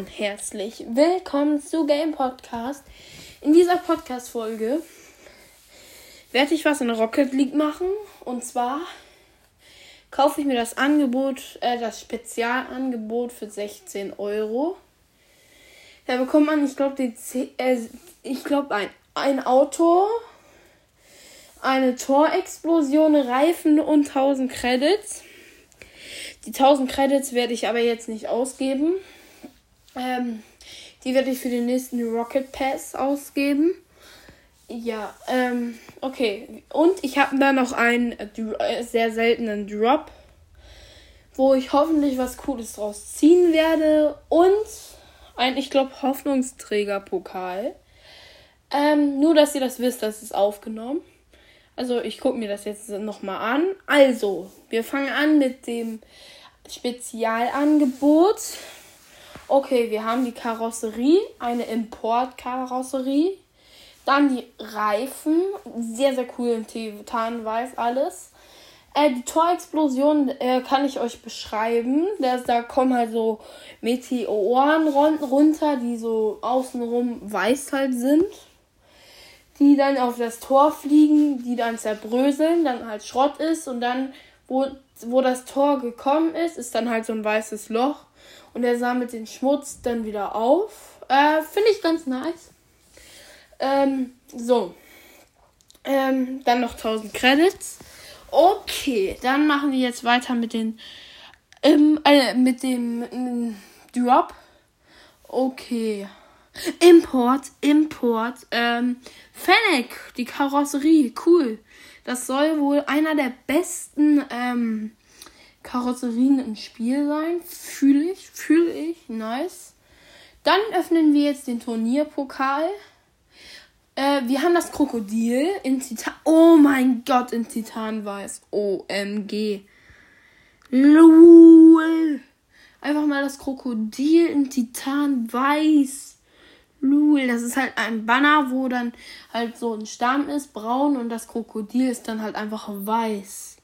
und herzlich willkommen zu Game Podcast. In dieser Podcast-Folge werde ich was in Rocket League machen. Und zwar kaufe ich mir das Angebot, äh, das Spezialangebot für 16 Euro. Da bekommt man, ich glaube, äh, ich ein, ein Auto, eine Torexplosion, Reifen und 1000 Credits. Die 1000 Credits werde ich aber jetzt nicht ausgeben. Ähm, die werde ich für den nächsten Rocket Pass ausgeben. Ja, ähm, okay. Und ich habe da noch einen äh, sehr seltenen Drop, wo ich hoffentlich was Cooles draus ziehen werde. Und ein, ich glaube, Hoffnungsträger-Pokal. Ähm, nur, dass ihr das wisst, das ist aufgenommen. Also, ich gucke mir das jetzt nochmal an. Also, wir fangen an mit dem Spezialangebot. Okay, wir haben die Karosserie, eine Importkarosserie. Dann die Reifen, sehr, sehr cool in Titanweiß alles. Äh, die Torexplosion äh, kann ich euch beschreiben. Das, da kommen halt so Meteoren runter, die so außenrum weiß halt sind. Die dann auf das Tor fliegen, die dann zerbröseln, dann halt Schrott ist und dann wo, wo das Tor gekommen ist, ist dann halt so ein weißes Loch und er sammelt den Schmutz dann wieder auf. Äh, Finde ich ganz nice. Ähm, so. Ähm, dann noch 1000 Credits. Okay, dann machen wir jetzt weiter mit den ähm, äh, mit dem äh, Drop. Okay. Import, Import. Ähm, Fennec, die Karosserie, cool. Das soll wohl einer der besten ähm, Karosserien im Spiel sein. Fühle ich, fühle ich, nice. Dann öffnen wir jetzt den Turnierpokal. Äh, wir haben das Krokodil in Titan. Oh mein Gott, in Titanweiß. OMG. LOL. Einfach mal das Krokodil in Titanweiß. Lul, das ist halt ein Banner, wo dann halt so ein Stamm ist, braun und das Krokodil ist dann halt einfach weiß.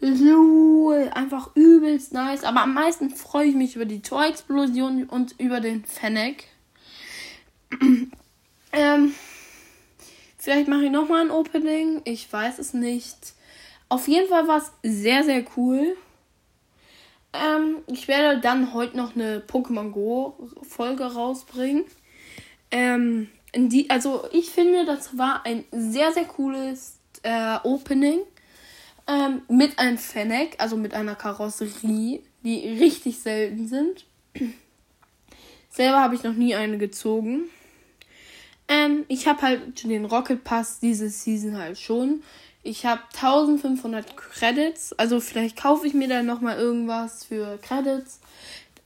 Lul, einfach übelst nice. Aber am meisten freue ich mich über die Torexplosion und über den Fennec. ähm, vielleicht mache ich nochmal ein Opening. Ich weiß es nicht. Auf jeden Fall war es sehr, sehr cool. Ähm, ich werde dann heute noch eine Pokémon Go Folge rausbringen. Ähm, die, also ich finde, das war ein sehr, sehr cooles äh, Opening. Ähm, mit einem Fennec, also mit einer Karosserie, die richtig selten sind. Selber habe ich noch nie eine gezogen. Ähm, ich habe halt den Rocket Pass diese Season halt schon. Ich habe 1500 Credits. Also vielleicht kaufe ich mir dann nochmal irgendwas für Credits.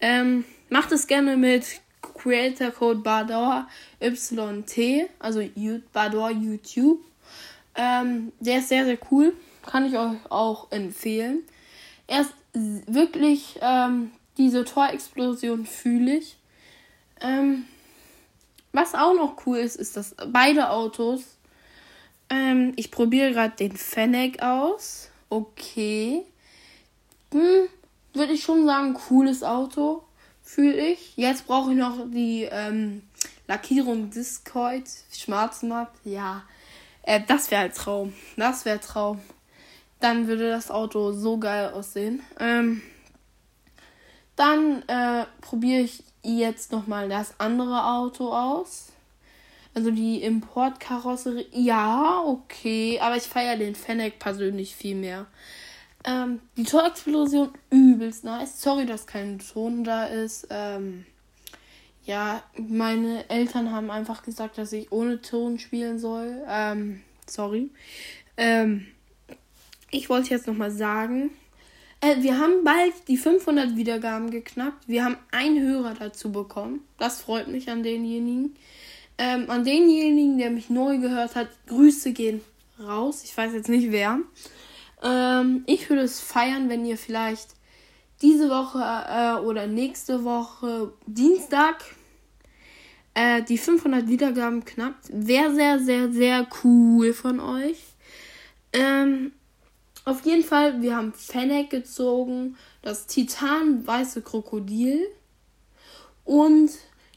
Ähm, macht es gerne mit Creator Code Bador YT, also Bador YouTube. Ähm, der ist sehr, sehr cool. Kann ich euch auch empfehlen. Er ist wirklich, ähm, diese Torexplosion fühle ich. Ähm, was auch noch cool ist, ist, dass beide Autos. Ähm, ich probiere gerade den Fennec aus. Okay. Hm, würde ich schon sagen, cooles Auto fühle ich. Jetzt brauche ich noch die ähm, Lackierung Discord, Schwarzmarkt. Ja, äh, das wäre ein Traum. Das wäre Traum. Dann würde das Auto so geil aussehen. Ähm, dann äh, probiere ich jetzt nochmal das andere Auto aus. Also die Importkarosserie. Ja, okay. Aber ich feiere den Fennec persönlich viel mehr. Ähm, die Torexplosion übelst nice. Sorry, dass kein Ton da ist. Ähm, ja, meine Eltern haben einfach gesagt, dass ich ohne Ton spielen soll. Ähm, sorry. Ähm, ich wollte jetzt nochmal sagen, äh, wir haben bald die 500 Wiedergaben geknackt. Wir haben einen Hörer dazu bekommen. Das freut mich an denjenigen. Ähm, an denjenigen, der mich neu gehört hat, Grüße gehen raus. Ich weiß jetzt nicht wer. Ähm, ich würde es feiern, wenn ihr vielleicht diese Woche äh, oder nächste Woche Dienstag äh, die 500 Wiedergaben knappt. Wäre sehr, sehr, sehr cool von euch. Ähm, auf jeden Fall, wir haben Fennec gezogen, das Titan weiße Krokodil Und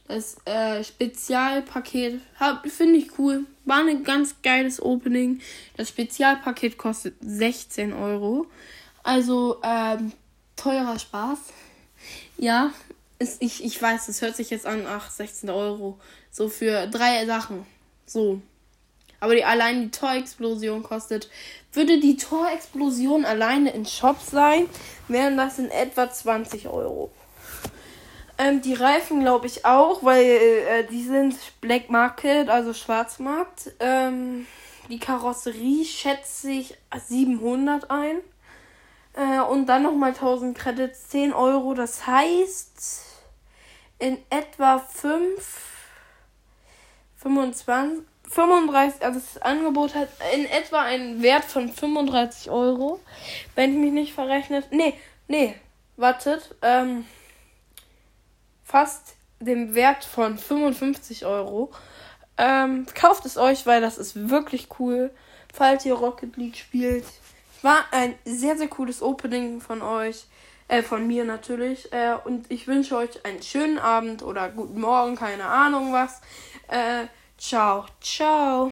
das äh, Spezialpaket finde ich cool. War ein ganz geiles Opening. Das Spezialpaket kostet 16 Euro. Also ähm, teurer Spaß. Ja, ist, ich, ich weiß, das hört sich jetzt an, ach, 16 Euro. So für drei Sachen. So. Aber die, allein die Torexplosion kostet. Würde die Torexplosion alleine in Shop sein, wären das in etwa 20 Euro. Ähm, die Reifen glaube ich auch, weil äh, die sind Black Market, also Schwarzmarkt. Ähm, die Karosserie schätze ich 700 ein. Äh, und dann nochmal 1000 Credits, 10 Euro. Das heißt, in etwa 5, 25, 35, also das Angebot hat in etwa einen Wert von 35 Euro. Wenn ich mich nicht verrechnet. Nee, nee, wartet. Ähm, fast dem Wert von 55 Euro. Ähm, kauft es euch, weil das ist wirklich cool. Falls ihr Rocket League spielt. War ein sehr, sehr cooles Opening von euch. Äh, von mir natürlich. Äh, und ich wünsche euch einen schönen Abend oder guten Morgen, keine Ahnung was. Äh, ciao, ciao.